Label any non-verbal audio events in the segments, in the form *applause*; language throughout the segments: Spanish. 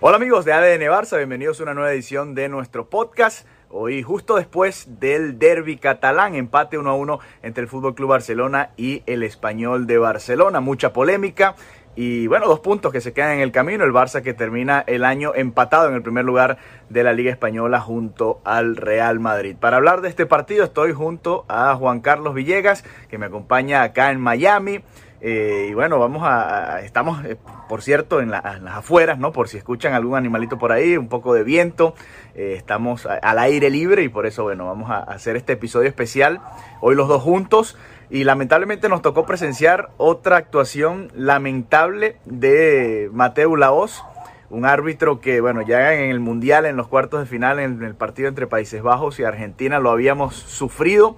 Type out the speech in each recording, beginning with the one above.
Hola amigos de ADN Barça, bienvenidos a una nueva edición de nuestro podcast. Hoy justo después del derby catalán, empate 1 a 1 entre el Fútbol Club Barcelona y el Español de Barcelona, mucha polémica y bueno, dos puntos que se quedan en el camino, el Barça que termina el año empatado en el primer lugar de la Liga Española junto al Real Madrid. Para hablar de este partido estoy junto a Juan Carlos Villegas, que me acompaña acá en Miami. Eh, y bueno, vamos a, estamos, eh, por cierto, en, la- en las afueras, ¿no? Por si escuchan algún animalito por ahí, un poco de viento. Eh, estamos al aire libre y por eso, bueno, vamos a hacer este episodio especial. Hoy los dos juntos. Y lamentablemente nos tocó presenciar otra actuación lamentable de Mateo Laos, un árbitro que, bueno, ya en el Mundial, en los cuartos de final, en el partido entre Países Bajos y Argentina, lo habíamos sufrido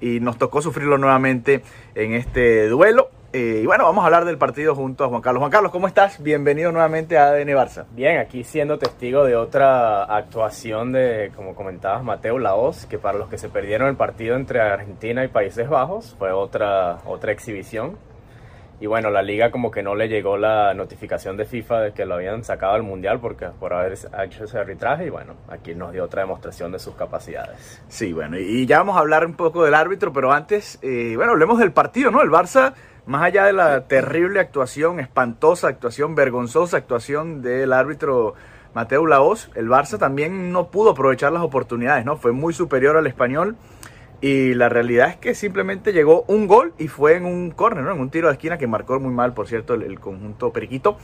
y nos tocó sufrirlo nuevamente en este duelo. Eh, y bueno, vamos a hablar del partido junto a Juan Carlos. Juan Carlos, ¿cómo estás? Bienvenido nuevamente a ADN Barça. Bien, aquí siendo testigo de otra actuación de, como comentabas, Mateo Laos, que para los que se perdieron el partido entre Argentina y Países Bajos fue otra, otra exhibición. Y bueno, la liga como que no le llegó la notificación de FIFA de que lo habían sacado al Mundial porque, por haber hecho ese arbitraje y bueno, aquí nos dio otra demostración de sus capacidades. Sí, bueno, y ya vamos a hablar un poco del árbitro, pero antes, eh, bueno, hablemos del partido, ¿no? El Barça, más allá de la terrible actuación, espantosa actuación, vergonzosa actuación del árbitro Mateo Laos, el Barça también no pudo aprovechar las oportunidades, ¿no? Fue muy superior al español. Y la realidad es que simplemente llegó un gol y fue en un córner, ¿no? En un tiro de esquina que marcó muy mal, por cierto, el, conjunto periquito.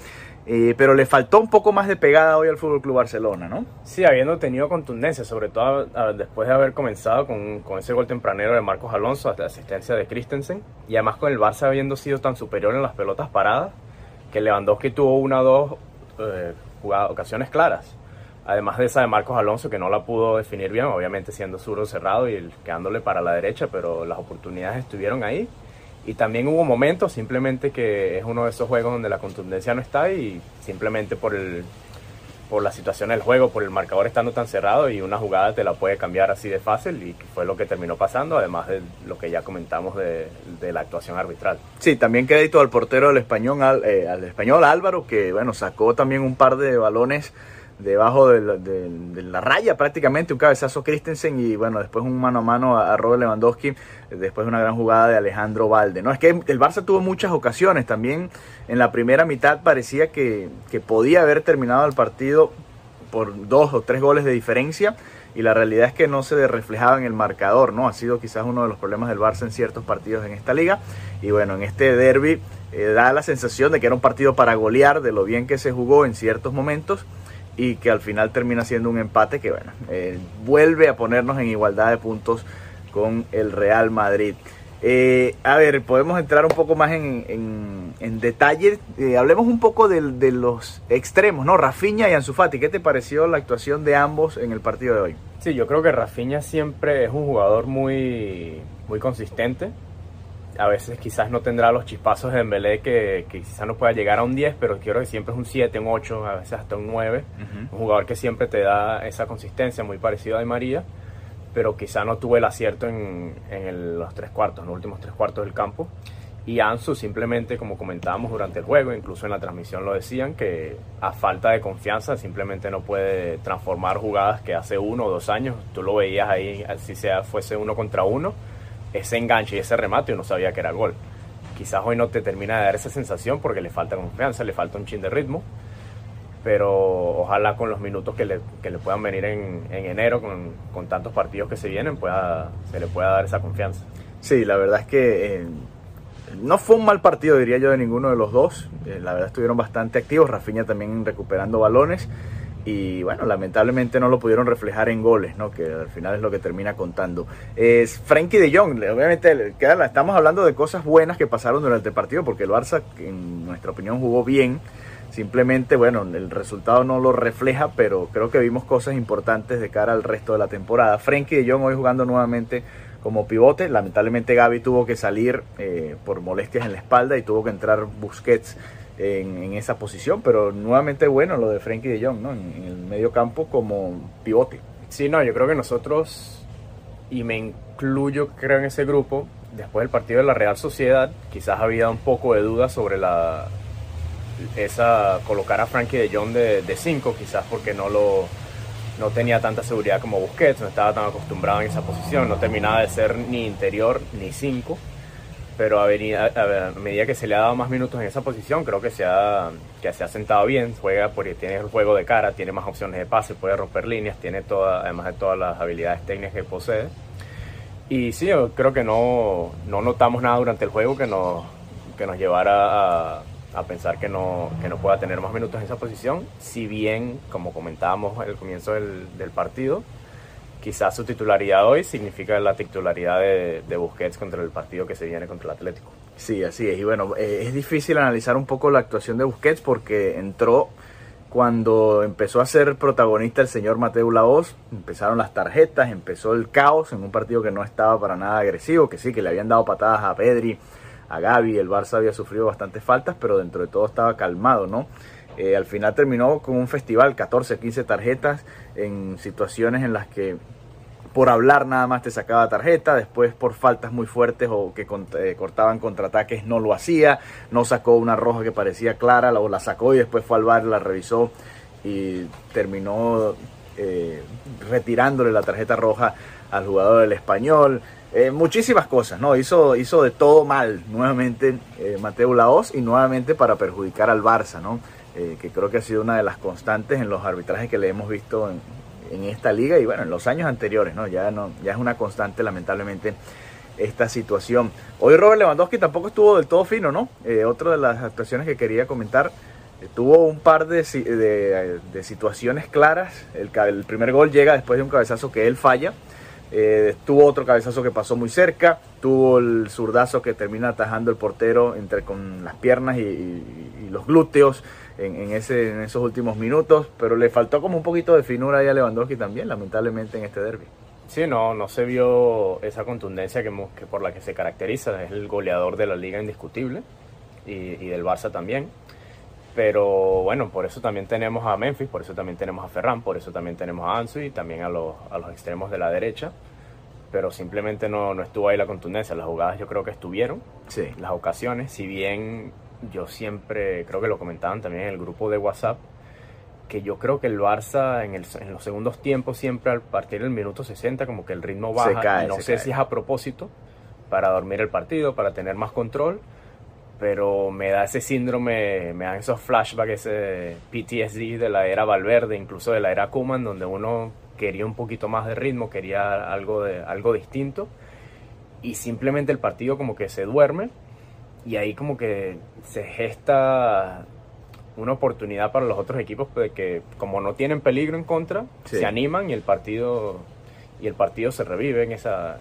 Eh, pero le faltó un poco más de pegada hoy al Fútbol Club Barcelona, ¿no? Sí, habiendo tenido contundencia, sobre todo después de haber comenzado con, con ese gol tempranero de Marcos Alonso, hasta la asistencia de Christensen, y además con el Barça habiendo sido tan superior en las pelotas paradas, que Lewandowski tuvo una o dos eh, ocasiones claras. Además de esa de Marcos Alonso, que no la pudo definir bien, obviamente siendo zurdo cerrado y quedándole para la derecha, pero las oportunidades estuvieron ahí. Y también hubo momentos, simplemente que es uno de esos juegos donde la contundencia no está y simplemente por el, por la situación del juego, por el marcador estando tan cerrado y una jugada te la puede cambiar así de fácil y fue lo que terminó pasando, además de lo que ya comentamos de, de la actuación arbitral. Sí, también crédito al portero del español, al, eh, al español Álvaro, que bueno, sacó también un par de balones debajo de la, de- la raya prácticamente, un cabezazo Christensen y bueno, después un mano a mano a, Robert Lewandowski, después de una gran jugada de Alejandro Valde. No, es que el Barça tuvo muchas ocasiones, también en la primera mitad parecía que, que podía haber terminado el partido por dos o tres goles de diferencia y la realidad es que no se reflejaba en el marcador, ¿no? Ha sido quizás uno de los problemas del Barça en ciertos partidos en esta liga y bueno, en este derby eh, da la sensación de que era un partido para golear, de lo bien que se jugó en ciertos momentos y que al final termina siendo un empate que bueno, eh, vuelve a ponernos en igualdad de puntos con el Real Madrid. Eh, a ver, podemos entrar un poco más en, en, en detalle. Eh, hablemos un poco del- de, los extremos, ¿no? Rafinha y Ansu Fati. ¿Qué te pareció la actuación de ambos en el partido de hoy? Sí, yo creo que Rafinha siempre es un jugador muy, muy consistente. A veces quizás no tendrá los chispazos de Dembélé que, que quizás no pueda llegar a un 10, pero quiero que siempre es un 7, un 8, a veces hasta un 9. Un jugador que siempre te da esa consistencia, muy parecido a Di María, pero quizá no tuvo el acierto en, en el- los tres cuartos, en los últimos tres cuartos del campo. Y Ansu simplemente, como comentábamos durante el juego, incluso en la transmisión lo decían, que a falta de confianza simplemente no puede transformar jugadas que hace uno o dos años, tú lo veías ahí, si sea fuese uno contra uno, ese enganche y ese remate uno sabía que era gol. Quizás hoy no te termina de dar esa sensación porque le falta confianza, le falta un chin de ritmo, pero ojalá con los minutos que le, que le puedan venir en, en enero, con, con tantos partidos que se vienen, pueda, se le pueda dar esa confianza. Sí, la verdad es que eh, no fue un mal partido, diría yo, de ninguno de los dos. Eh, la verdad estuvieron bastante activos. Rafinha también recuperando balones. Y bueno, lamentablemente no lo pudieron reflejar en goles, ¿no? que al final es lo que termina contando. Es Frankie de Jong, obviamente estamos hablando de cosas buenas que pasaron durante el partido, porque el Barça, en nuestra opinión, jugó bien. Simplemente, bueno, el resultado no lo refleja, pero creo que vimos cosas importantes de cara al resto de la temporada. Frankie de Jong hoy jugando nuevamente como pivote. Lamentablemente Gaby tuvo que salir eh, por molestias en la espalda y tuvo que entrar Busquets en, esa posición, pero nuevamente bueno lo de Frankie de Jong, ¿no? En, el medio campo como pivote. Sí, no, yo creo que nosotros, y me incluyo creo en ese grupo, después del partido de la Real Sociedad, quizás había un poco de duda sobre la esa colocar a Frankie de Jong de 5, quizás porque no lo no tenía tanta seguridad como Busquets, no estaba tan acostumbrado en esa posición, no terminaba de ser ni interior ni 5 pero a, medida que se le ha dado más minutos en esa posición, creo que se ha, que se ha sentado bien, juega porque tiene el juego de cara, tiene más opciones de pase, puede romper líneas, tiene toda, además de todas las habilidades técnicas que posee. Y sí, yo creo que no, no notamos nada durante el juego que nos, que nos llevara a, pensar que no, que no pueda tener más minutos en esa posición, si bien, como comentábamos al comienzo del partido, quizás su titularidad hoy significa la titularidad de, Busquets contra el partido que se viene contra el Atlético. Sí, así es. Y bueno, eh, es difícil analizar un poco la actuación de Busquets porque entró cuando empezó a ser protagonista el señor Mateo Laos, empezaron las tarjetas, empezó el caos en un partido que no estaba para nada agresivo, que sí, que le habían dado patadas a Pedri, a Gaby, el Barça había sufrido bastantes faltas, pero dentro de todo estaba calmado, ¿no? Eh, al final terminó con un festival, 14, 15 tarjetas en situaciones en las que por hablar nada más te sacaba tarjeta, después por faltas muy fuertes o que eh, cortaban contraataques no lo hacía, no sacó una roja que parecía clara, o la sacó y después fue al bar, la revisó y terminó eh, retirándole la tarjeta roja al jugador del español. muchísimas cosas, ¿no? Hizo, hizo de todo mal nuevamente Mateo Laos y nuevamente para perjudicar al Barça, ¿no? Eh, que creo que ha sido una de las constantes en los arbitrajes que le hemos visto en, esta liga y bueno, en los años anteriores, ¿no? Ya, no, ya es una constante lamentablemente esta situación. Hoy Robert Lewandowski tampoco estuvo del todo fino, ¿no? Eh, otra de las actuaciones que quería comentar, eh, tuvo un par de, de, situaciones claras. El, el, primer gol llega después de un cabezazo que él falla. Tuvo otro cabezazo que pasó muy cerca, tuvo el zurdazo que termina atajando el portero entre con las piernas y los glúteos en, ese, en esos últimos minutos, pero le faltó como un poquito de finura ahí a Lewandowski también, lamentablemente, en este derby. Sí, no, no se vio esa contundencia que, que por la que se caracteriza, es el goleador de la liga indiscutible y, y del Barça también. Pero bueno, por eso también tenemos a Memphis, por eso también tenemos a Ferran, por eso también tenemos a Ansu y también a los, a los extremos de la derecha. Pero simplemente no, no estuvo ahí la contundencia. Las jugadas yo creo que estuvieron, sí. las ocasiones. Si bien yo siempre, creo que lo comentaban también en el grupo de WhatsApp, que yo creo que el Barça en, el, en los segundos tiempos siempre al partir del minuto 60 como que el ritmo baja. no sé si es a propósito para dormir el partido, para tener más control, pero me da ese síndrome, me dan esos flashbacks, ese PTSD de la era Valverde, incluso de la era Kuman, donde uno quería un poquito más de ritmo, quería algo, de, algo distinto, y simplemente el partido como que se duerme y ahí como que se gesta una oportunidad para los otros equipos de que como no tienen peligro en contra, se animan y el partido y el partido se revive en esa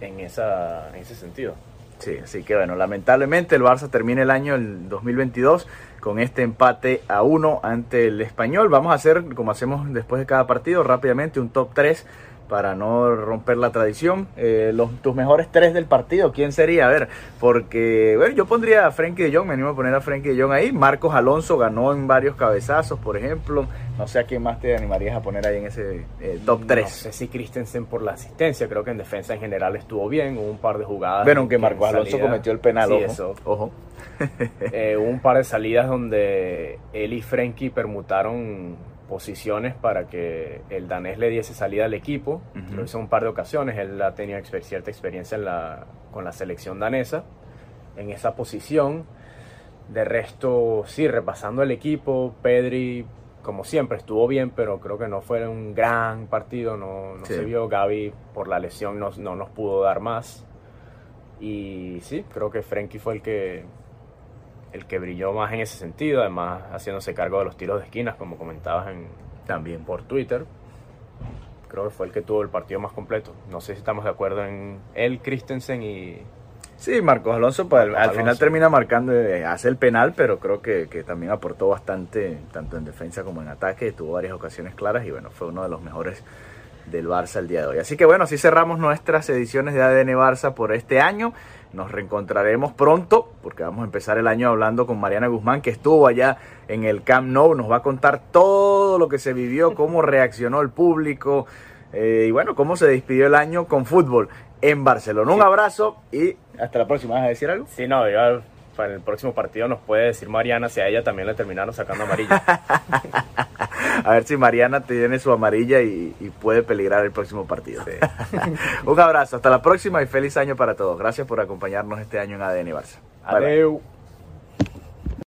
en esa en ese sentido. Sí, así que bueno, lamentablemente el Barça termina el año el 2022 con este empate a uno ante el Español. Vamos a hacer como hacemos después de cada partido rápidamente un top 3 para no romper la tradición. Eh, los, tus mejores tres del partido, ¿quién sería? A ver, porque bueno, yo pondría a Frenkie de Jong, me animo a poner a Frenkie de Jong ahí. Marcos Alonso ganó en varios cabezazos, por ejemplo. No sé a quién más te animarías a poner ahí en ese eh, top 3. No sé si Christensen por la asistencia, creo que en defensa en general estuvo bien, hubo un par de jugadas. Bueno, aunque Marcos Alonso cometió el penal, sí, Eso. ojo. Eh, hubo un par de salidas donde él y Frenkie permutaron posiciones para que el danés le diese salida al equipo. Lo hizo un par de ocasiones. Él ha tenido cierta experiencia en la, con la selección danesa en esa posición. De resto, sí, repasando el equipo, Pedri, como siempre, estuvo bien, pero creo que no fue un gran partido. No, no se vio. Gaby, por la lesión, no, no nos pudo dar más. Y sí, creo que Frenkie fue el que el que brilló más en ese sentido, además haciéndose cargo de los tiros de esquinas, como comentabas en, También por Twitter. Creo que fue el que tuvo el partido más completo. No sé si estamos de acuerdo en él, Christensen y Sí, Marcos Alonso pues, al final termina marcando, eh, hace el penal, pero creo que, que, también aportó bastante, tanto en defensa como en ataque, tuvo varias ocasiones claras y bueno, fue uno de los mejores del Barça el día de hoy. Así que bueno, así cerramos nuestras ediciones de ADN Barça por este año. Nos reencontraremos pronto, porque vamos a empezar el año hablando con Mariana Guzmán, que estuvo allá en el Camp Nou, nos va a contar todo lo que se vivió, cómo reaccionó el público, eh, y bueno, cómo se despidió el año con fútbol en Barcelona. Un abrazo y hasta la próxima. ¿Vas a decir algo? Sí, no, yo, para el próximo partido nos puede decir Mariana si a ella también le terminaron sacando amarilla. *laughs* a ver si Mariana tiene su amarilla y, puede peligrar el próximo partido. *laughs* Un abrazo, hasta la próxima y feliz año para todos. Gracias por acompañarnos este año en ADN Barça. Adiós.